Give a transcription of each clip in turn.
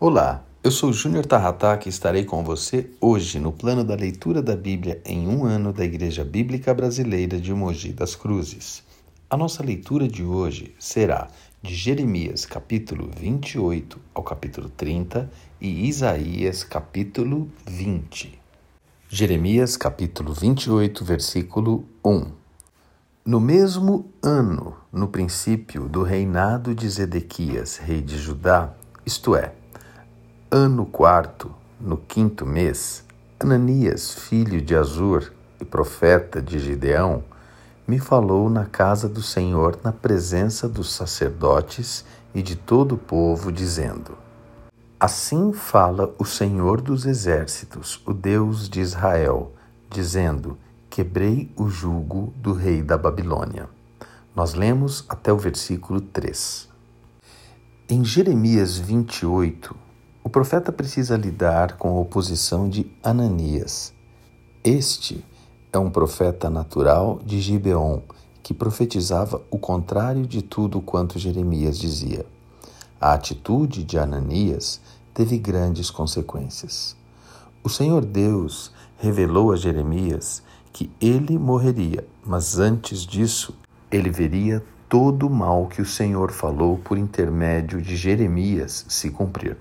Olá, eu sou Júnior Tarrataque e estarei com você hoje no plano da leitura da Bíblia em um ano da Igreja Bíblica Brasileira de Mogi das Cruzes. A nossa leitura de hoje será de Jeremias capítulo 28 ao capítulo 30 e Isaías capítulo 20. Jeremias capítulo 28, versículo 1. No mesmo ano, no princípio do reinado de Zedequias, rei de Judá, isto é, ano quarto, no quinto mês, Ananias, filho de Azur e profeta de Gideão, me falou na casa do Senhor, na presença dos sacerdotes e de todo o povo, dizendo: Assim fala o Senhor dos exércitos, o Deus de Israel, dizendo: Quebrei o jugo do rei da Babilônia. Nós lemos até o versículo 3. Em Jeremias 28, o profeta precisa lidar com a oposição de Ananias. Este é um profeta natural de Gibeon, que profetizava o contrário de tudo quanto Jeremias dizia. A atitude de Ananias teve grandes consequências. O Senhor Deus revelou a Jeremias que ele morreria, mas antes disso, ele veria todo o mal que o Senhor falou por intermédio de Jeremias se cumprir.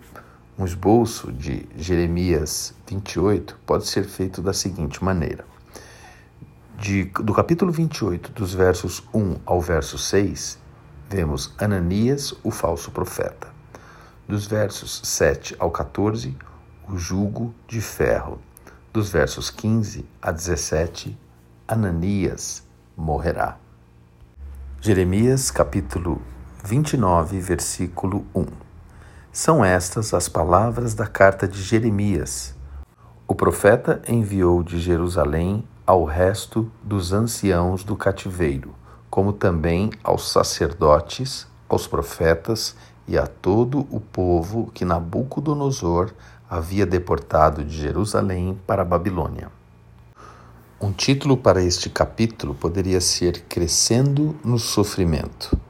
Um esboço de Jeremias 28 pode ser feito da seguinte maneira: de, do capítulo 28, dos versos 1 ao verso 6, vemos Ananias, o falso profeta. Dos versos 7 ao 14, o jugo de ferro. Dos versos 15 a 17, Ananias morrerá. Jeremias capítulo 29, versículo 1. São estas as palavras da carta de Jeremias. O profeta enviou de Jerusalém ao resto dos anciãos do cativeiro, como também aos sacerdotes, aos profetas e a todo o povo que Nabucodonosor havia deportado de Jerusalém para a Babilônia. Um título para este capítulo poderia ser Crescendo no Sofrimento.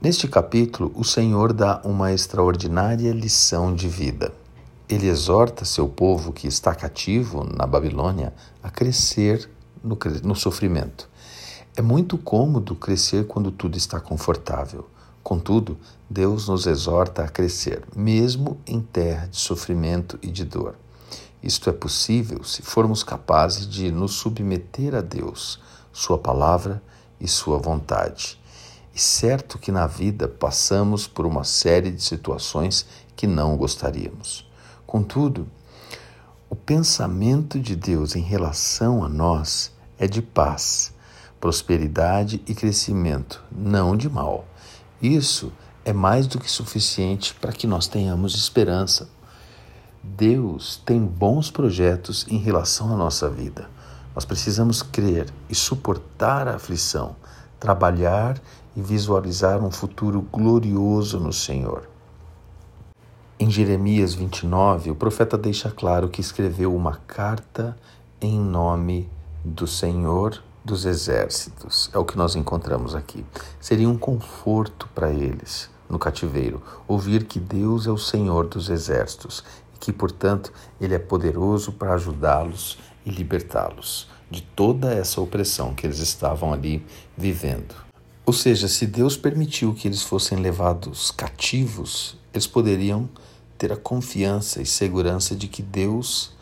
Neste capítulo, o Senhor dá uma extraordinária lição de vida. Ele exorta seu povo que está cativo na Babilônia a crescer no, no sofrimento. É muito cômodo crescer quando tudo está confortável. Contudo, Deus nos exorta a crescer, mesmo em terra de sofrimento e de dor. Isto é possível se formos capazes de nos submeter a Deus, Sua palavra e Sua vontade. E certo que na vida passamos por uma série de situações que não gostaríamos. Contudo, o pensamento de Deus em relação a nós é de paz, prosperidade e crescimento, não de mal. Isso é mais do que suficiente para que nós tenhamos esperança. Deus tem bons projetos em relação à nossa vida. Nós precisamos crer e suportar a aflição, trabalhar e visualizar um futuro glorioso no Senhor. Em Jeremias 29, o profeta deixa claro que escreveu uma carta em nome do Senhor dos Exércitos. É o que nós encontramos aqui. Seria um conforto para eles no cativeiro ouvir que Deus é o Senhor dos Exércitos e que, portanto, Ele é poderoso para ajudá-los e libertá-los de toda essa opressão que eles estavam ali vivendo. Ou seja, se Deus permitiu que eles fossem levados cativos, eles poderiam ter a confiança e segurança de que Deus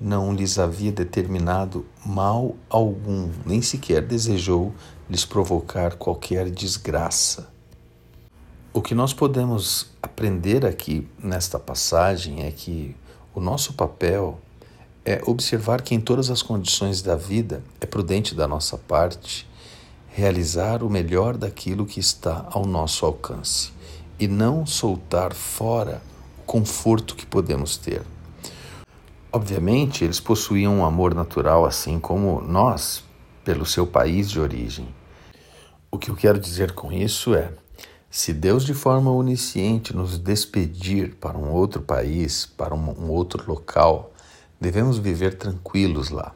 não lhes havia determinado mal algum, nem sequer desejou lhes provocar qualquer desgraça. O que nós podemos aprender aqui nesta passagem é que o nosso papel é observar que em todas as condições da vida é prudente da nossa parte realizar o melhor daquilo que está ao nosso alcance e não soltar fora o conforto que podemos ter. Obviamente, eles possuíam um amor natural, assim como nós, pelo seu país de origem. O que eu quero dizer com isso é: se Deus, de forma onisciente, nos despedir para um outro país, para um, outro local, devemos viver tranquilos lá,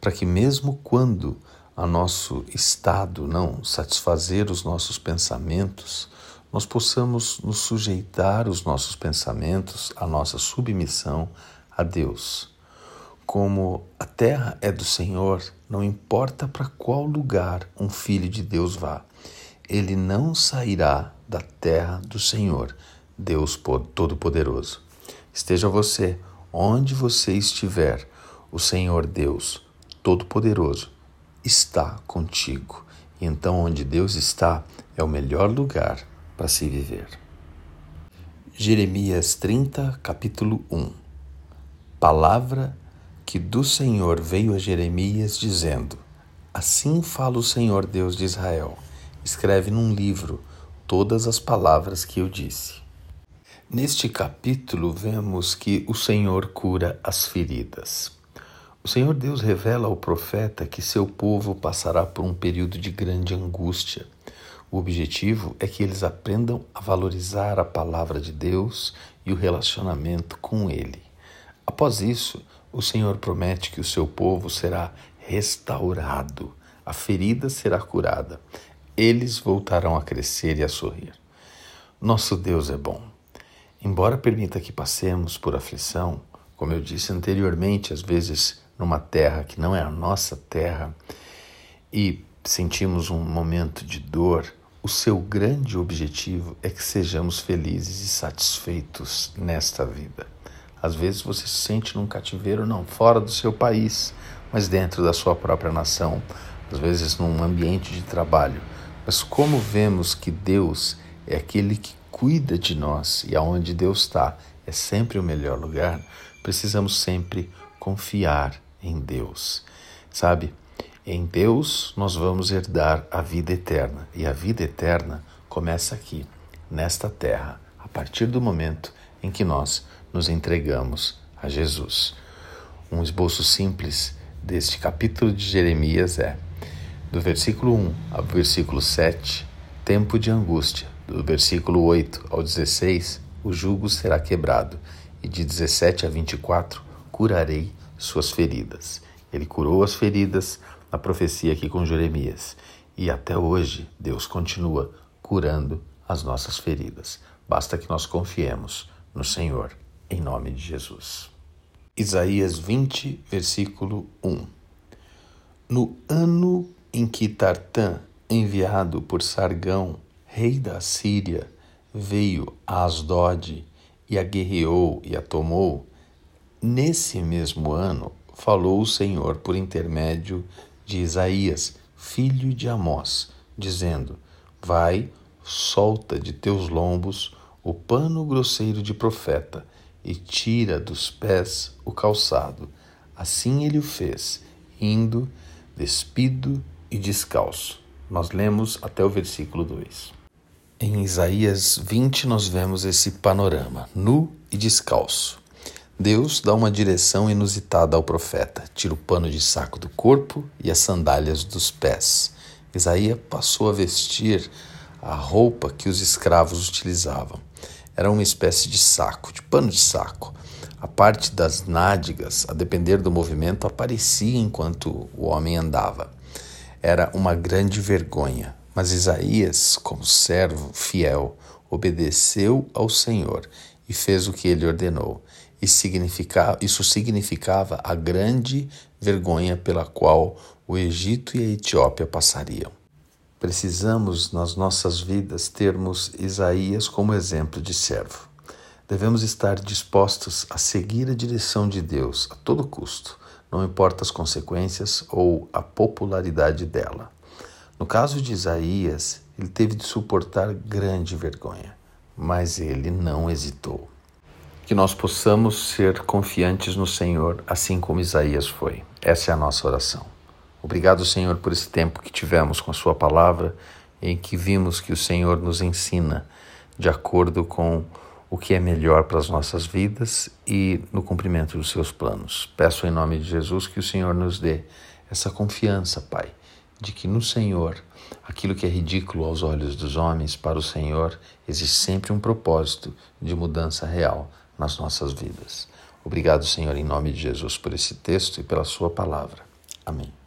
para que, mesmo quando a nosso estado não satisfazer os nossos pensamentos, nós possamos nos sujeitar os nossos pensamentos, a nossa submissão a Deus. Como a terra é do Senhor, não importa para qual lugar um filho de Deus vá, ele não sairá da terra do Senhor, Deus Todo-Poderoso. Esteja você onde você estiver, o Senhor Deus Todo-Poderoso está contigo. E então, onde Deus está, é o melhor lugar para se viver. Jeremias 30, capítulo 1 Palavra que do Senhor veio a Jeremias, dizendo: Assim fala o Senhor Deus de Israel. Escreve num livro todas as palavras que eu disse. Neste capítulo, vemos que o Senhor cura as feridas. O Senhor Deus revela ao profeta que seu povo passará por um período de grande angústia. O objetivo é que eles aprendam a valorizar a palavra de Deus e o relacionamento com Ele. Após isso, o Senhor promete que o seu povo será restaurado, a ferida será curada, eles voltarão a crescer e a sorrir. Nosso Deus é bom. Embora permita que passemos por aflição, como eu disse anteriormente, às vezes numa terra que não é a nossa terra, e sentimos um momento de dor, o seu grande objetivo é que sejamos felizes e satisfeitos nesta vida. Às vezes você se sente num cativeiro, não fora do seu país, mas dentro da sua própria nação, às vezes num ambiente de trabalho. Mas como vemos que Deus é aquele que cuida de nós e aonde Deus está é sempre o melhor lugar, precisamos sempre confiar em Deus. Sabe? Em Deus nós vamos herdar a vida eterna e a vida eterna começa aqui, nesta terra, a partir do momento em que nós nos entregamos a Jesus. Um esboço simples deste capítulo de Jeremias é: do versículo 1 ao versículo 7, tempo de angústia do versículo 8 ao 16, o jugo será quebrado, e de 17 a 24, curarei suas feridas. Ele curou as feridas na profecia aqui com Jeremias. E até hoje, Deus continua curando as nossas feridas. Basta que nós confiemos no Senhor, em nome de Jesus. Isaías 20, versículo 1 No ano em que Tartã, enviado por Sargão, rei da Síria, veio a Asdod e a guerreou e a tomou, nesse mesmo ano falou o Senhor por intermédio de Isaías, filho de Amós, dizendo: Vai, solta de teus lombos o pano grosseiro de profeta e tira dos pés o calçado. Assim ele o fez, indo despido e descalço. Nós lemos até o versículo 2. Em Isaías 20, nós vemos esse panorama, nu e descalço. Deus dá uma direção inusitada ao profeta, tira o pano de saco do corpo e as sandálias dos pés. Isaías passou a vestir a roupa que os escravos utilizavam. Era uma espécie de saco, de pano de saco. A parte das nádegas, a depender do movimento, aparecia enquanto o homem andava. Era uma grande vergonha. Mas Isaías, como servo fiel, obedeceu ao Senhor e fez o que ele ordenou. E isso significava a grande vergonha pela qual o Egito e a Etiópia passariam. Precisamos, nas nossas vidas, termos Isaías como exemplo de servo. Devemos estar dispostos a seguir a direção de Deus a todo custo, não importa as consequências ou a popularidade dela. No caso de Isaías, ele teve de suportar grande vergonha, mas ele não hesitou. Que nós possamos ser confiantes no Senhor, assim como Isaías foi. Essa é a nossa oração. Obrigado, Senhor, por esse tempo que tivemos com a Sua palavra, em que vimos que o Senhor nos ensina de acordo com o que é melhor para as nossas vidas e no cumprimento dos seus planos. Peço em nome de Jesus que o Senhor nos dê essa confiança, Pai de que no Senhor, aquilo que é ridículo aos olhos dos homens, para o Senhor, existe sempre um propósito de mudança real nas nossas vidas. Obrigado, Senhor, em nome de Jesus, por esse texto e pela Sua palavra. Amém.